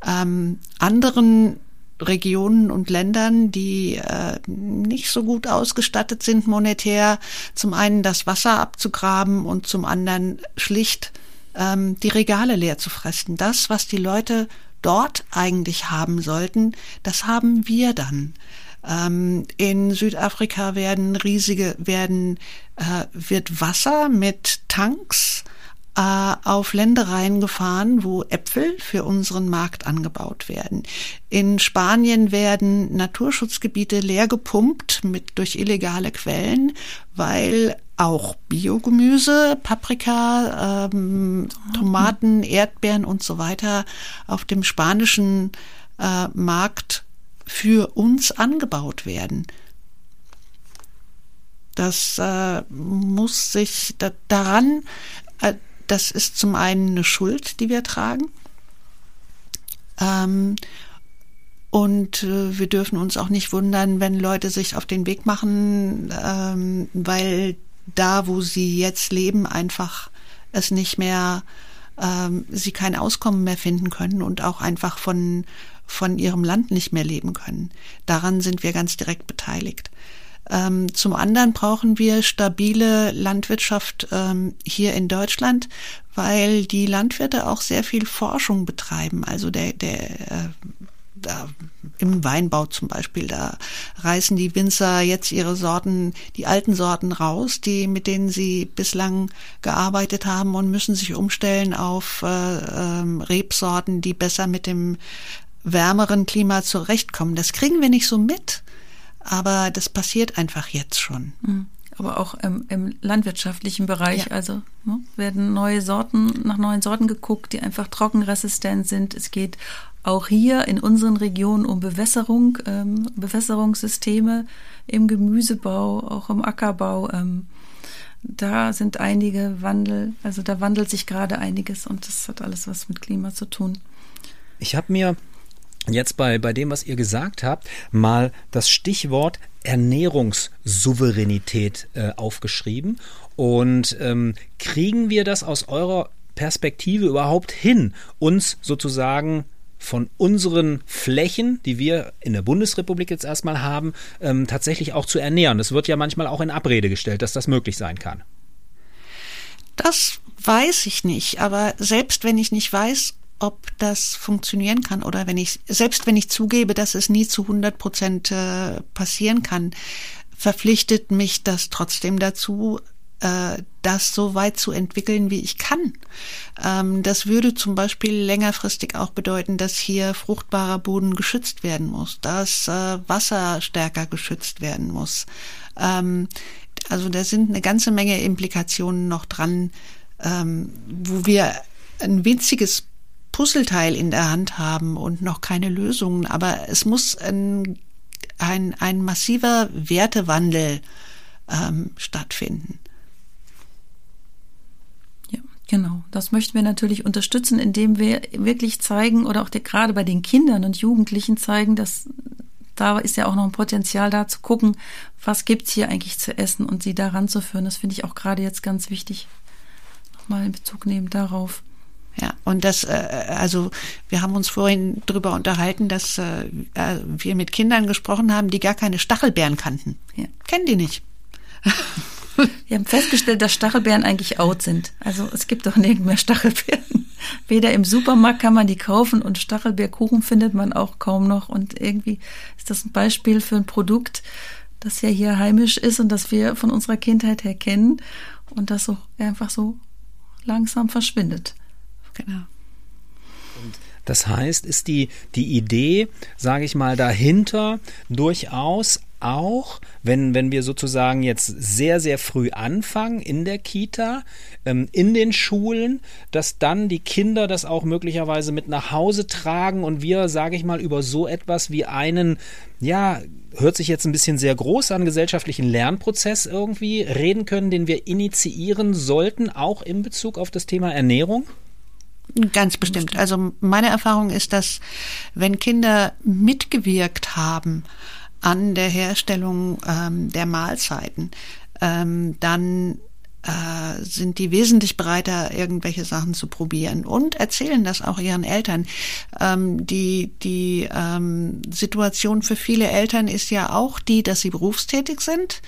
ähm, anderen Regionen und Ländern, die äh, nicht so gut ausgestattet sind monetär, zum einen das Wasser abzugraben und zum anderen schlicht ähm, die Regale leer zu fressen. Das, was die Leute dort eigentlich haben sollten, das haben wir dann. Ähm, in Südafrika werden riesige, werden, äh, wird Wasser mit Tanks äh, auf Ländereien gefahren, wo Äpfel für unseren Markt angebaut werden. In Spanien werden Naturschutzgebiete leer gepumpt mit durch illegale Quellen, weil auch Biogemüse, Paprika, ähm, Tomaten, Erdbeeren und so weiter auf dem spanischen äh, Markt für uns angebaut werden. Das äh, muss sich da, daran, äh, das ist zum einen eine Schuld, die wir tragen. Ähm, und äh, wir dürfen uns auch nicht wundern, wenn Leute sich auf den Weg machen, ähm, weil da, wo sie jetzt leben, einfach es nicht mehr, ähm, sie kein Auskommen mehr finden können und auch einfach von, von ihrem Land nicht mehr leben können. Daran sind wir ganz direkt beteiligt. Ähm, zum anderen brauchen wir stabile Landwirtschaft ähm, hier in Deutschland, weil die Landwirte auch sehr viel Forschung betreiben. Also der, der äh, da, im Weinbau zum Beispiel, da reißen die Winzer jetzt ihre Sorten, die alten Sorten raus, die mit denen sie bislang gearbeitet haben und müssen sich umstellen auf äh, ähm, Rebsorten, die besser mit dem wärmeren Klima zurechtkommen. Das kriegen wir nicht so mit, aber das passiert einfach jetzt schon. Mhm aber auch im, im landwirtschaftlichen Bereich. Ja. Also ne, werden neue Sorten, nach neuen Sorten geguckt, die einfach trockenresistent sind. Es geht auch hier in unseren Regionen um Bewässerung, ähm, Bewässerungssysteme im Gemüsebau, auch im Ackerbau. Ähm, da sind einige Wandel, also da wandelt sich gerade einiges und das hat alles was mit Klima zu tun. Ich habe mir jetzt bei, bei dem, was ihr gesagt habt, mal das Stichwort Ernährungssouveränität äh, aufgeschrieben. Und ähm, kriegen wir das aus eurer Perspektive überhaupt hin, uns sozusagen von unseren Flächen, die wir in der Bundesrepublik jetzt erstmal haben, ähm, tatsächlich auch zu ernähren. Das wird ja manchmal auch in Abrede gestellt, dass das möglich sein kann. Das weiß ich nicht, aber selbst wenn ich nicht weiß, ob das funktionieren kann oder wenn ich, selbst wenn ich zugebe, dass es nie zu 100 Prozent äh, passieren kann, verpflichtet mich das trotzdem dazu, äh, das so weit zu entwickeln, wie ich kann. Ähm, das würde zum Beispiel längerfristig auch bedeuten, dass hier fruchtbarer Boden geschützt werden muss, dass äh, Wasser stärker geschützt werden muss. Ähm, also da sind eine ganze Menge Implikationen noch dran, ähm, wo wir ein winziges Puzzleteil in der Hand haben und noch keine Lösungen. Aber es muss ein, ein, ein massiver Wertewandel ähm, stattfinden. Ja, Genau, das möchten wir natürlich unterstützen, indem wir wirklich zeigen oder auch gerade bei den Kindern und Jugendlichen zeigen, dass da ist ja auch noch ein Potenzial da zu gucken, was gibt's hier eigentlich zu essen und sie daran zu führen. Das finde ich auch gerade jetzt ganz wichtig. Nochmal in Bezug nehmen darauf. Ja, und das, äh, also wir haben uns vorhin darüber unterhalten, dass äh, wir mit Kindern gesprochen haben, die gar keine Stachelbeeren kannten. Ja. Kennen die nicht. Wir haben festgestellt, dass Stachelbeeren eigentlich out sind. Also es gibt doch nirgends mehr Stachelbeeren. Weder im Supermarkt kann man die kaufen und Stachelbeerkuchen findet man auch kaum noch. Und irgendwie ist das ein Beispiel für ein Produkt, das ja hier heimisch ist und das wir von unserer Kindheit her kennen und das so einfach so langsam verschwindet. Genau. Und das heißt, ist die, die Idee, sage ich mal, dahinter durchaus auch, wenn, wenn wir sozusagen jetzt sehr, sehr früh anfangen in der Kita, ähm, in den Schulen, dass dann die Kinder das auch möglicherweise mit nach Hause tragen und wir, sage ich mal, über so etwas wie einen, ja, hört sich jetzt ein bisschen sehr groß an, gesellschaftlichen Lernprozess irgendwie reden können, den wir initiieren sollten, auch in Bezug auf das Thema Ernährung? Ganz bestimmt. Also meine Erfahrung ist, dass wenn Kinder mitgewirkt haben an der Herstellung ähm, der Mahlzeiten, ähm, dann äh, sind die wesentlich bereiter, irgendwelche Sachen zu probieren und erzählen das auch ihren Eltern. Ähm, die die ähm, Situation für viele Eltern ist ja auch die, dass sie berufstätig sind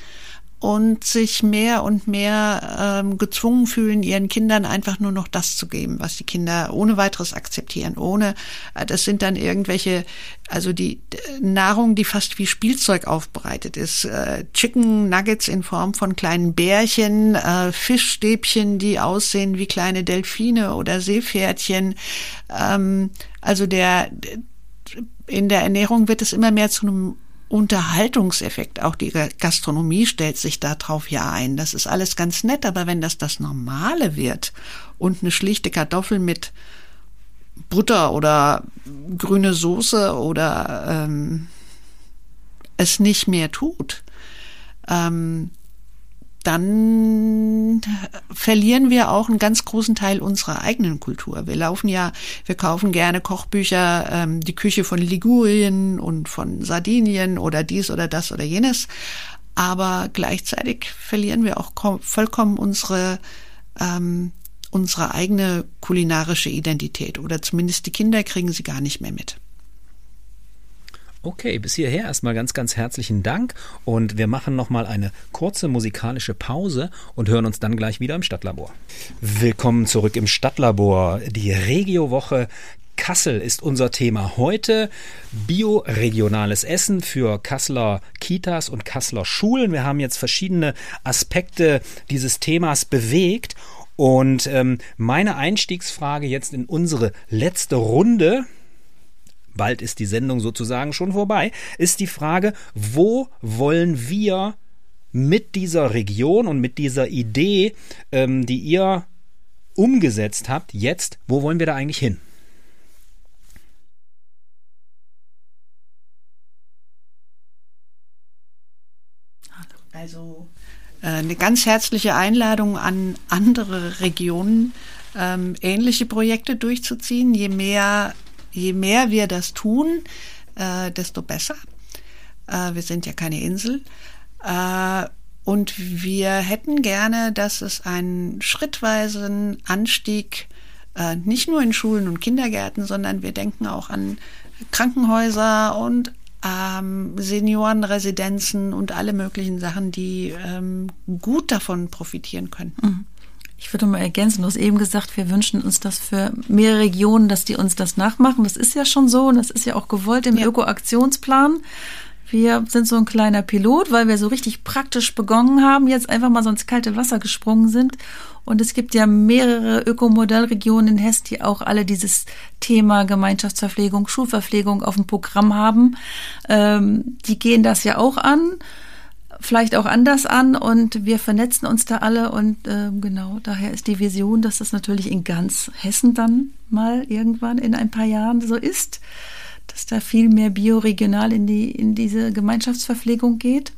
und sich mehr und mehr ähm, gezwungen fühlen, ihren Kindern einfach nur noch das zu geben, was die Kinder ohne weiteres akzeptieren. Ohne, äh, das sind dann irgendwelche, also die Nahrung, die fast wie Spielzeug aufbereitet ist. Äh, Chicken Nuggets in Form von kleinen Bärchen, äh, Fischstäbchen, die aussehen wie kleine Delfine oder Seepferdchen. Ähm, also der in der Ernährung wird es immer mehr zu einem Unterhaltungseffekt, auch die Gastronomie stellt sich darauf ja ein. Das ist alles ganz nett, aber wenn das das Normale wird und eine schlichte Kartoffel mit Butter oder grüne Soße oder ähm, es nicht mehr tut, ähm, dann verlieren wir auch einen ganz großen Teil unserer eigenen Kultur. Wir laufen ja, wir kaufen gerne Kochbücher, ähm, die Küche von Ligurien und von Sardinien oder dies oder das oder jenes. Aber gleichzeitig verlieren wir auch vollkommen unsere ähm, unsere eigene kulinarische Identität oder zumindest die Kinder kriegen sie gar nicht mehr mit. Okay, bis hierher erstmal ganz, ganz herzlichen Dank und wir machen nochmal eine kurze musikalische Pause und hören uns dann gleich wieder im Stadtlabor. Willkommen zurück im Stadtlabor. Die Regiowoche Kassel ist unser Thema heute. Bioregionales Essen für Kasseler Kitas und Kasseler Schulen. Wir haben jetzt verschiedene Aspekte dieses Themas bewegt. Und ähm, meine Einstiegsfrage jetzt in unsere letzte Runde bald ist die Sendung sozusagen schon vorbei, ist die Frage, wo wollen wir mit dieser Region und mit dieser Idee, ähm, die ihr umgesetzt habt, jetzt, wo wollen wir da eigentlich hin? Also äh, eine ganz herzliche Einladung an andere Regionen, ähm, ähnliche Projekte durchzuziehen. Je mehr je mehr wir das tun, äh, desto besser. Äh, wir sind ja keine Insel. Äh, und wir hätten gerne, dass es einen schrittweisen Anstieg äh, nicht nur in Schulen und Kindergärten, sondern wir denken auch an Krankenhäuser und ähm, Seniorenresidenzen und alle möglichen Sachen, die ähm, gut davon profitieren können. Mhm. Ich würde mal ergänzen, du hast eben gesagt, wir wünschen uns das für mehrere Regionen, dass die uns das nachmachen. Das ist ja schon so und das ist ja auch gewollt im ja. Öko-Aktionsplan. Wir sind so ein kleiner Pilot, weil wir so richtig praktisch begonnen haben, jetzt einfach mal so ins kalte Wasser gesprungen sind. Und es gibt ja mehrere Ökomodellregionen in Hessen, die auch alle dieses Thema Gemeinschaftsverpflegung, Schulverpflegung auf dem Programm haben. Ähm, die gehen das ja auch an vielleicht auch anders an und wir vernetzen uns da alle und äh, genau daher ist die Vision, dass das natürlich in ganz Hessen dann mal irgendwann in ein paar Jahren so ist, dass da viel mehr bioregional in die in diese Gemeinschaftsverpflegung geht.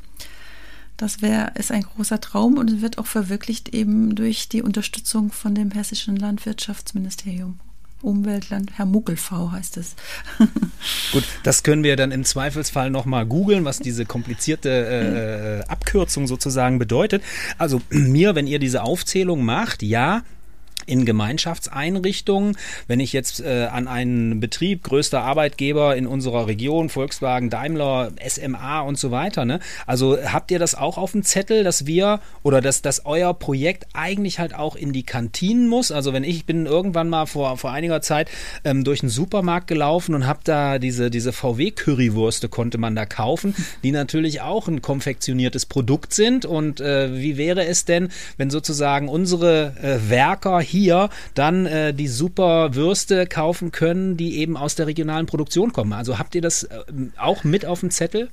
Das wäre ist ein großer Traum und wird auch verwirklicht eben durch die Unterstützung von dem hessischen Landwirtschaftsministerium. Umweltland, Herr Muckelv heißt es. Gut, das können wir dann im Zweifelsfall nochmal googeln, was diese komplizierte äh, äh, Abkürzung sozusagen bedeutet. Also mir, wenn ihr diese Aufzählung macht, ja, in Gemeinschaftseinrichtungen. Wenn ich jetzt äh, an einen Betrieb, größter Arbeitgeber in unserer Region, Volkswagen, Daimler, SMA und so weiter, ne? Also habt ihr das auch auf dem Zettel, dass wir oder dass, dass euer Projekt eigentlich halt auch in die Kantinen muss? Also wenn ich, bin irgendwann mal vor, vor einiger Zeit ähm, durch einen Supermarkt gelaufen und habe da diese, diese VW-Currywürste konnte man da kaufen, die natürlich auch ein konfektioniertes Produkt sind. Und äh, wie wäre es denn, wenn sozusagen unsere äh, Werker hier hier dann äh, die super Würste kaufen können, die eben aus der regionalen Produktion kommen. Also habt ihr das äh, auch mit auf dem Zettel?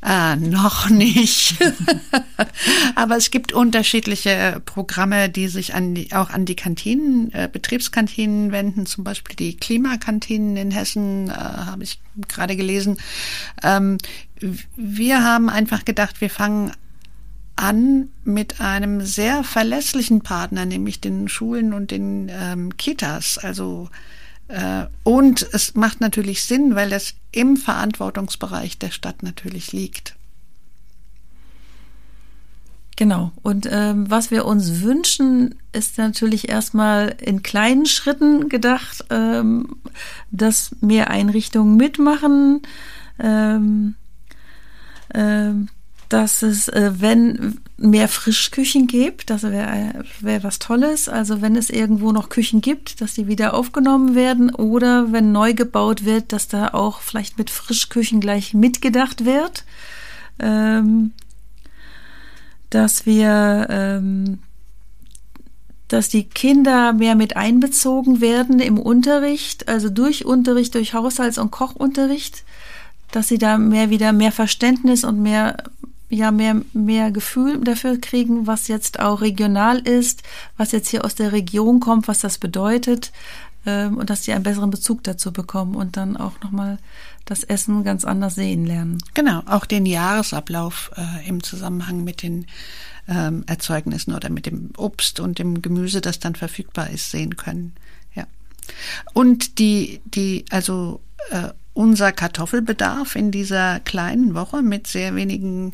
Ah, noch nicht. Aber es gibt unterschiedliche Programme, die sich an die, auch an die Kantinen, äh, Betriebskantinen wenden. Zum Beispiel die Klimakantinen in Hessen, äh, habe ich gerade gelesen. Ähm, wir haben einfach gedacht, wir fangen an mit einem sehr verlässlichen Partner, nämlich den Schulen und den ähm, Kitas. Also äh, und es macht natürlich Sinn, weil das im Verantwortungsbereich der Stadt natürlich liegt. Genau. Und ähm, was wir uns wünschen, ist natürlich erstmal in kleinen Schritten gedacht, ähm, dass mehr Einrichtungen mitmachen. Ähm, ähm, dass es, äh, wenn mehr Frischküchen gibt, das wäre wär was Tolles. Also wenn es irgendwo noch Küchen gibt, dass die wieder aufgenommen werden oder wenn neu gebaut wird, dass da auch vielleicht mit Frischküchen gleich mitgedacht wird. Ähm, dass wir, ähm, dass die Kinder mehr mit einbezogen werden im Unterricht, also durch Unterricht, durch Haushalts- und Kochunterricht, dass sie da mehr wieder mehr Verständnis und mehr ja mehr, mehr Gefühl dafür kriegen, was jetzt auch regional ist, was jetzt hier aus der Region kommt, was das bedeutet ähm, und dass sie einen besseren Bezug dazu bekommen und dann auch nochmal das Essen ganz anders sehen lernen. Genau, auch den Jahresablauf äh, im Zusammenhang mit den ähm, Erzeugnissen oder mit dem Obst und dem Gemüse, das dann verfügbar ist, sehen können. Ja. Und die, die, also äh, unser Kartoffelbedarf in dieser kleinen Woche mit sehr wenigen,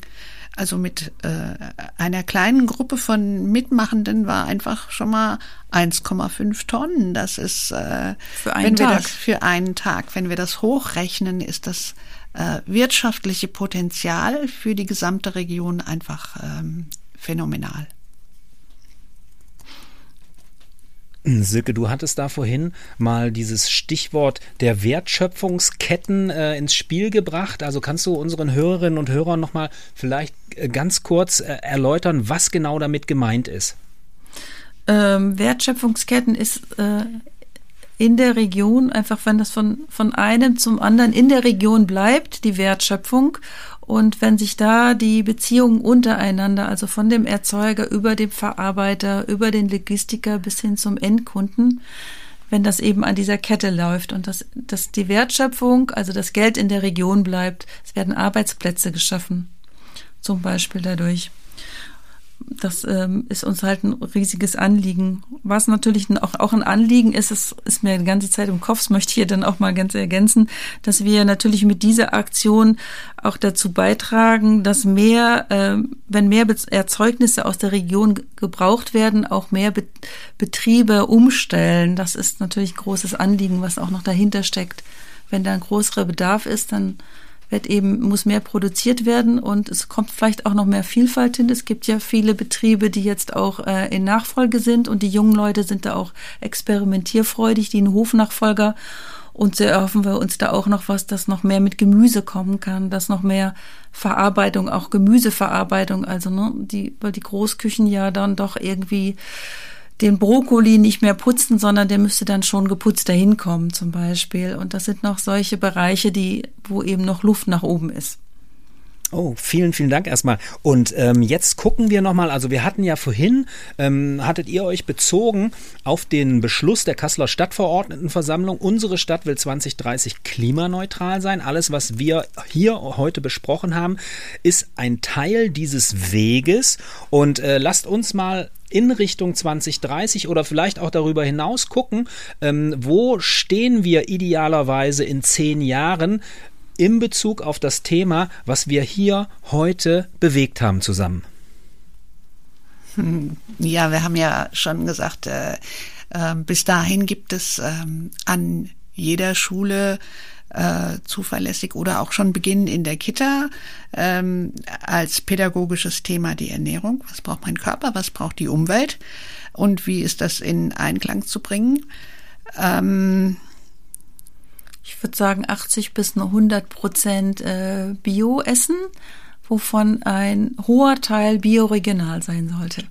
also mit äh, einer kleinen Gruppe von Mitmachenden war einfach schon mal 1,5 Tonnen. Das ist äh, für einen Tag. Das, für einen Tag. Wenn wir das hochrechnen, ist das äh, wirtschaftliche Potenzial für die gesamte Region einfach ähm, phänomenal. Silke, du hattest da vorhin mal dieses Stichwort der Wertschöpfungsketten äh, ins Spiel gebracht. Also kannst du unseren Hörerinnen und Hörern nochmal vielleicht äh, ganz kurz äh, erläutern, was genau damit gemeint ist? Ähm, Wertschöpfungsketten ist äh, in der Region, einfach wenn das von, von einem zum anderen in der Region bleibt, die Wertschöpfung und wenn sich da die Beziehungen untereinander, also von dem Erzeuger über den Verarbeiter, über den Logistiker bis hin zum Endkunden, wenn das eben an dieser Kette läuft und dass, dass die Wertschöpfung, also das Geld in der Region bleibt, es werden Arbeitsplätze geschaffen, zum Beispiel dadurch das ähm, ist uns halt ein riesiges Anliegen. Was natürlich auch, auch ein Anliegen ist, es ist mir die ganze Zeit im Kopf, das möchte ich hier dann auch mal ganz ergänzen, dass wir natürlich mit dieser Aktion auch dazu beitragen, dass mehr, äh, wenn mehr Erzeugnisse aus der Region gebraucht werden, auch mehr Be Betriebe umstellen. Das ist natürlich ein großes Anliegen, was auch noch dahinter steckt. Wenn da ein größerer Bedarf ist, dann wird eben, muss mehr produziert werden und es kommt vielleicht auch noch mehr Vielfalt hin. Es gibt ja viele Betriebe, die jetzt auch äh, in Nachfolge sind und die jungen Leute sind da auch experimentierfreudig, die einen Hofnachfolger und so erhoffen wir uns da auch noch was, dass noch mehr mit Gemüse kommen kann, dass noch mehr Verarbeitung, auch Gemüseverarbeitung, also ne, die, weil die Großküchen ja dann doch irgendwie den Brokkoli nicht mehr putzen, sondern der müsste dann schon geputzt dahin kommen zum Beispiel. Und das sind noch solche Bereiche, die, wo eben noch Luft nach oben ist. Oh, vielen, vielen Dank erstmal. Und ähm, jetzt gucken wir nochmal, also wir hatten ja vorhin, ähm, hattet ihr euch bezogen auf den Beschluss der Kasseler Stadtverordnetenversammlung, unsere Stadt will 2030 klimaneutral sein. Alles, was wir hier heute besprochen haben, ist ein Teil dieses Weges. Und äh, lasst uns mal in Richtung 2030 oder vielleicht auch darüber hinaus gucken, ähm, wo stehen wir idealerweise in zehn Jahren in Bezug auf das Thema, was wir hier heute bewegt haben zusammen? Hm, ja, wir haben ja schon gesagt, äh, äh, bis dahin gibt es ähm, an jeder Schule äh, zuverlässig oder auch schon beginnen in der Kita ähm, als pädagogisches Thema die Ernährung. Was braucht mein Körper? Was braucht die Umwelt? Und wie ist das in Einklang zu bringen? Ähm, ich würde sagen 80 bis 100 Prozent äh, Bio essen, wovon ein hoher Teil bioregional sein sollte.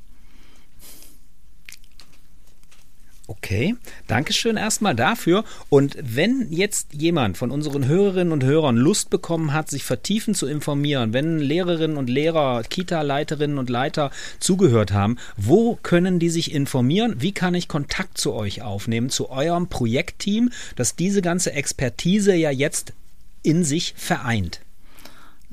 Okay, Dankeschön erstmal dafür. Und wenn jetzt jemand von unseren Hörerinnen und Hörern Lust bekommen hat, sich vertiefend zu informieren, wenn Lehrerinnen und Lehrer, Kita-Leiterinnen und Leiter zugehört haben, wo können die sich informieren? Wie kann ich Kontakt zu euch aufnehmen, zu eurem Projektteam, das diese ganze Expertise ja jetzt in sich vereint?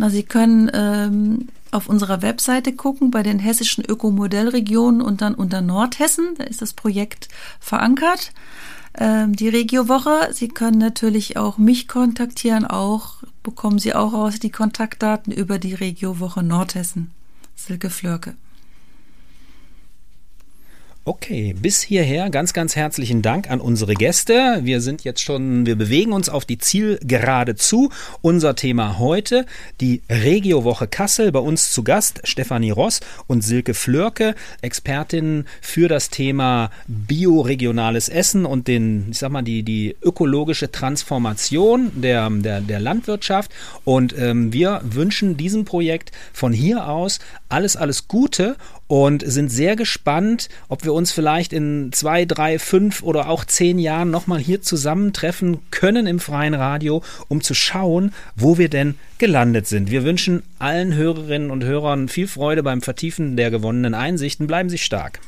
Na, Sie können ähm, auf unserer Webseite gucken bei den hessischen Ökomodellregionen und dann unter Nordhessen. Da ist das Projekt verankert. Ähm, die Regiowoche. Sie können natürlich auch mich kontaktieren. Auch bekommen Sie auch raus die Kontaktdaten über die Regiowoche Nordhessen. Silke Flörke. Okay, bis hierher ganz, ganz herzlichen Dank an unsere Gäste. Wir sind jetzt schon, wir bewegen uns auf die Zielgerade zu. Unser Thema heute, die Regiowoche Kassel. Bei uns zu Gast Stefanie Ross und Silke Flörke, Expertinnen für das Thema bioregionales Essen und den, ich sag mal, die, die ökologische Transformation der, der, der Landwirtschaft. Und ähm, wir wünschen diesem Projekt von hier aus alles, alles Gute und sind sehr gespannt, ob wir uns vielleicht in zwei, drei, fünf oder auch zehn Jahren nochmal hier zusammentreffen können im freien Radio, um zu schauen, wo wir denn gelandet sind. Wir wünschen allen Hörerinnen und Hörern viel Freude beim Vertiefen der gewonnenen Einsichten. Bleiben Sie stark.